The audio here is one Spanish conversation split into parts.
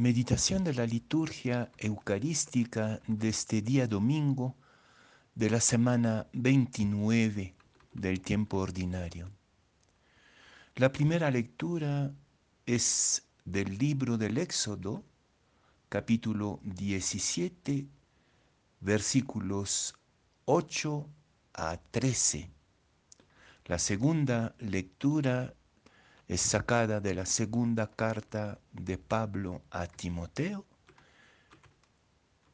Meditación de la liturgia eucarística de este día domingo de la semana 29 del tiempo ordinario. La primera lectura es del libro del Éxodo, capítulo 17, versículos 8 a 13. La segunda lectura es sacada de la segunda carta de Pablo a Timoteo,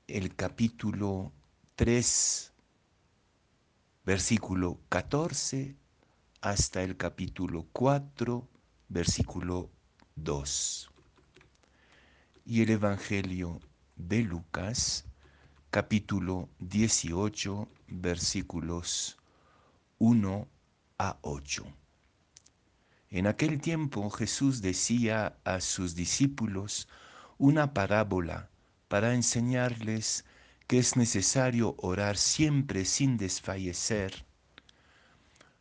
el capítulo 3, versículo 14, hasta el capítulo 4, versículo 2. Y el Evangelio de Lucas, capítulo 18, versículos 1 a 8. En aquel tiempo Jesús decía a sus discípulos una parábola para enseñarles que es necesario orar siempre sin desfallecer.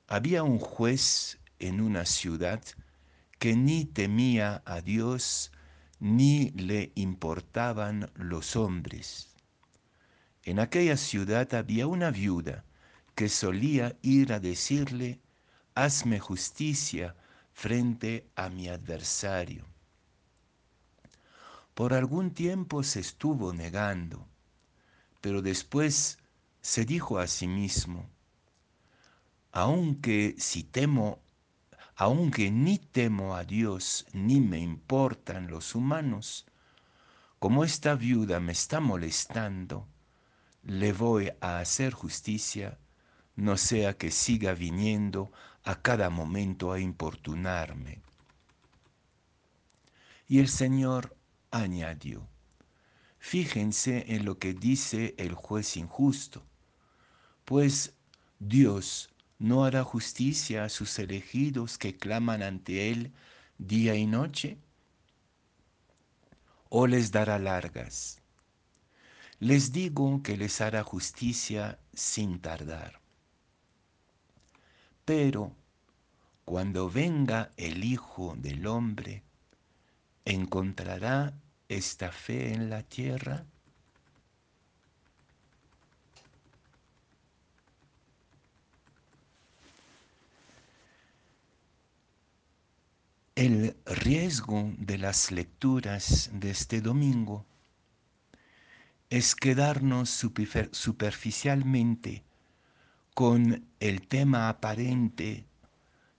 Había un juez en una ciudad que ni temía a Dios ni le importaban los hombres. En aquella ciudad había una viuda que solía ir a decirle, hazme justicia frente a mi adversario. Por algún tiempo se estuvo negando, pero después se dijo a sí mismo, aunque si temo, aunque ni temo a Dios ni me importan los humanos, como esta viuda me está molestando, le voy a hacer justicia, no sea que siga viniendo a cada momento a importunarme. Y el Señor añadió, fíjense en lo que dice el juez injusto, pues Dios no hará justicia a sus elegidos que claman ante Él día y noche, o les dará largas. Les digo que les hará justicia sin tardar. Pero cuando venga el Hijo del Hombre, ¿encontrará esta fe en la tierra? El riesgo de las lecturas de este domingo es quedarnos superficialmente con el tema aparente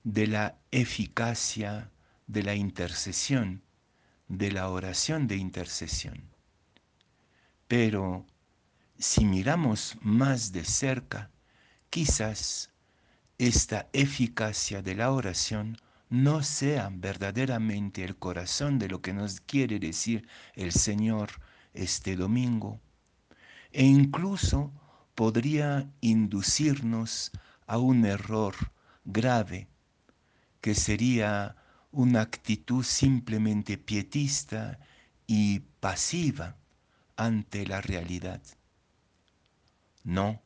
de la eficacia de la intercesión, de la oración de intercesión. Pero si miramos más de cerca, quizás esta eficacia de la oración no sea verdaderamente el corazón de lo que nos quiere decir el Señor este domingo, e incluso podría inducirnos a un error grave, que sería una actitud simplemente pietista y pasiva ante la realidad. No,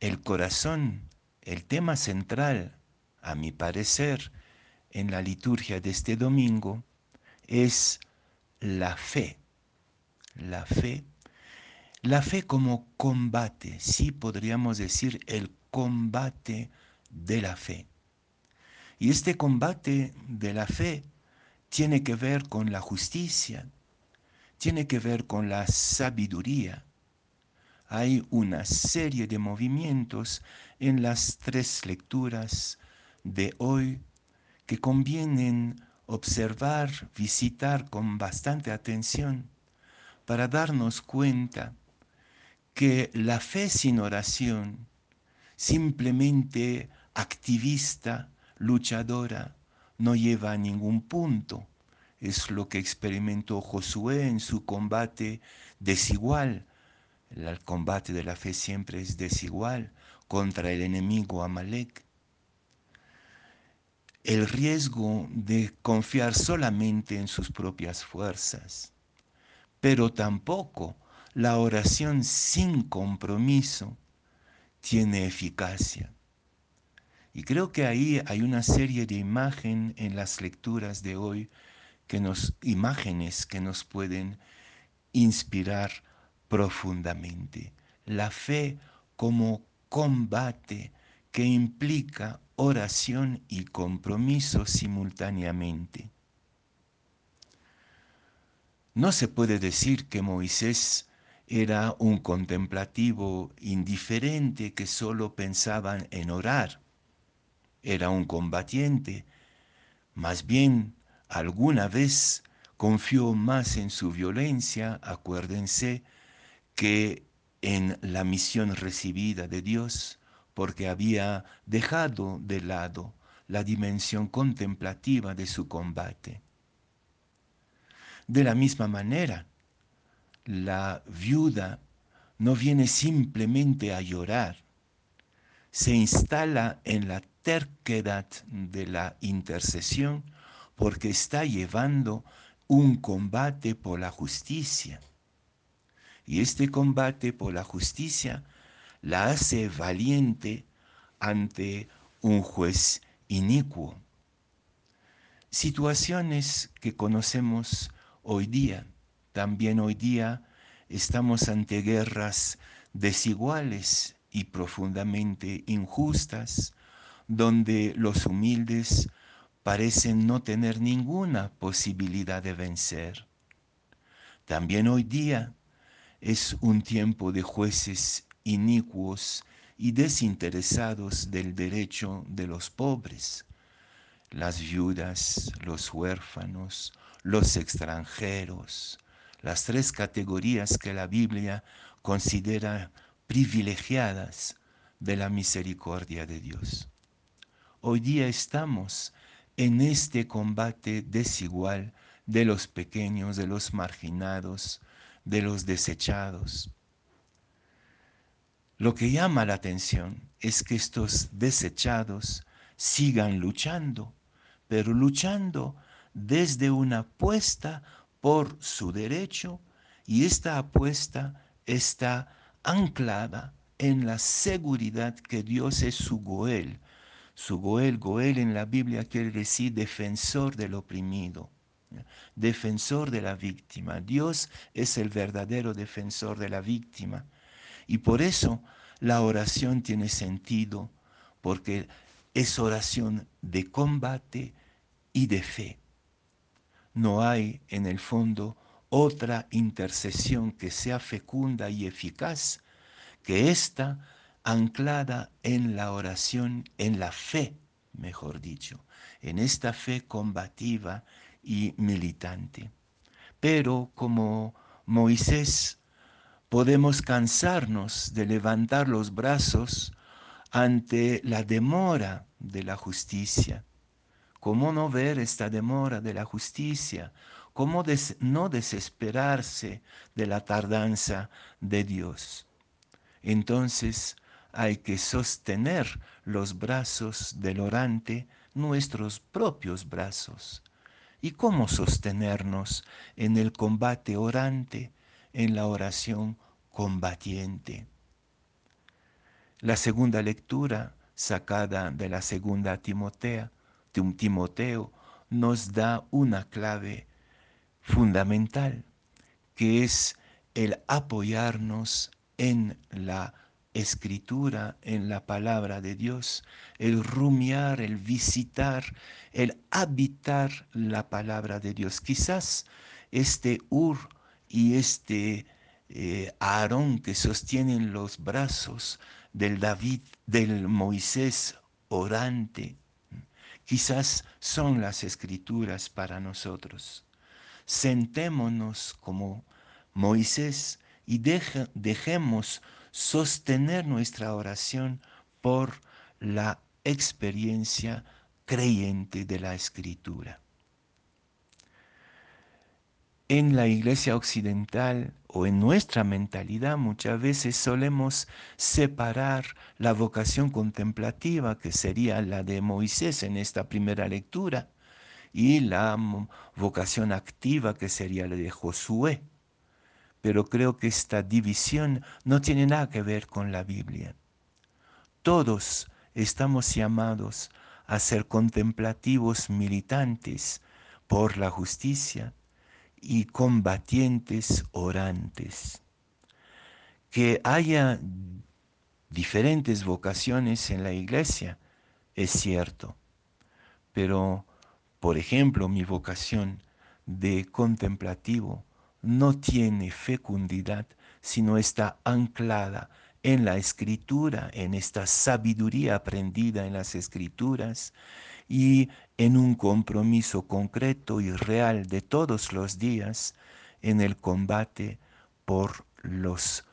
el corazón, el tema central, a mi parecer, en la liturgia de este domingo, es la fe, la fe la fe como combate, sí podríamos decir el combate de la fe. Y este combate de la fe tiene que ver con la justicia, tiene que ver con la sabiduría. Hay una serie de movimientos en las tres lecturas de hoy que convienen observar, visitar con bastante atención para darnos cuenta que la fe sin oración, simplemente activista, luchadora, no lleva a ningún punto. Es lo que experimentó Josué en su combate desigual. El combate de la fe siempre es desigual contra el enemigo Amalek. El riesgo de confiar solamente en sus propias fuerzas, pero tampoco la oración sin compromiso tiene eficacia. Y creo que ahí hay una serie de imágenes en las lecturas de hoy que nos, imágenes que nos pueden inspirar profundamente. La fe como combate que implica oración y compromiso simultáneamente. No se puede decir que Moisés era un contemplativo indiferente que solo pensaba en orar. Era un combatiente. Más bien, alguna vez confió más en su violencia, acuérdense, que en la misión recibida de Dios, porque había dejado de lado la dimensión contemplativa de su combate. De la misma manera, la viuda no viene simplemente a llorar, se instala en la terquedad de la intercesión porque está llevando un combate por la justicia. Y este combate por la justicia la hace valiente ante un juez inicuo. Situaciones que conocemos hoy día. También hoy día estamos ante guerras desiguales y profundamente injustas, donde los humildes parecen no tener ninguna posibilidad de vencer. También hoy día es un tiempo de jueces inicuos y desinteresados del derecho de los pobres, las viudas, los huérfanos, los extranjeros, las tres categorías que la Biblia considera privilegiadas de la misericordia de Dios. Hoy día estamos en este combate desigual de los pequeños, de los marginados, de los desechados. Lo que llama la atención es que estos desechados sigan luchando, pero luchando desde una apuesta por su derecho y esta apuesta está anclada en la seguridad que Dios es su Goel. Su Goel, Goel en la Biblia quiere decir defensor del oprimido, defensor de la víctima. Dios es el verdadero defensor de la víctima. Y por eso la oración tiene sentido, porque es oración de combate y de fe no hay en el fondo otra intercesión que sea fecunda y eficaz que esta anclada en la oración, en la fe, mejor dicho, en esta fe combativa y militante. Pero como Moisés podemos cansarnos de levantar los brazos ante la demora de la justicia, ¿Cómo no ver esta demora de la justicia? ¿Cómo no desesperarse de la tardanza de Dios? Entonces hay que sostener los brazos del orante, nuestros propios brazos. ¿Y cómo sostenernos en el combate orante, en la oración combatiente? La segunda lectura, sacada de la segunda Timotea, Timoteo nos da una clave fundamental, que es el apoyarnos en la escritura, en la palabra de Dios, el rumiar, el visitar, el habitar la palabra de Dios. Quizás este Ur y este eh, Aarón que sostienen los brazos del David, del Moisés orante, quizás son las escrituras para nosotros. Sentémonos como Moisés y dejemos sostener nuestra oración por la experiencia creyente de la escritura. En la iglesia occidental o en nuestra mentalidad muchas veces solemos separar la vocación contemplativa, que sería la de Moisés en esta primera lectura, y la vocación activa, que sería la de Josué. Pero creo que esta división no tiene nada que ver con la Biblia. Todos estamos llamados a ser contemplativos militantes por la justicia y combatientes orantes. Que haya diferentes vocaciones en la iglesia, es cierto, pero, por ejemplo, mi vocación de contemplativo no tiene fecundidad si no está anclada en la escritura, en esta sabiduría aprendida en las escrituras y en un compromiso concreto y real de todos los días en el combate por los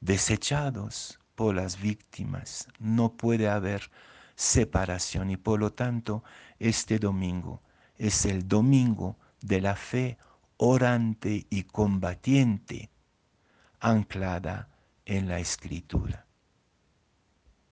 desechados, por las víctimas. No puede haber separación y por lo tanto este domingo es el domingo de la fe orante y combatiente anclada en la escritura.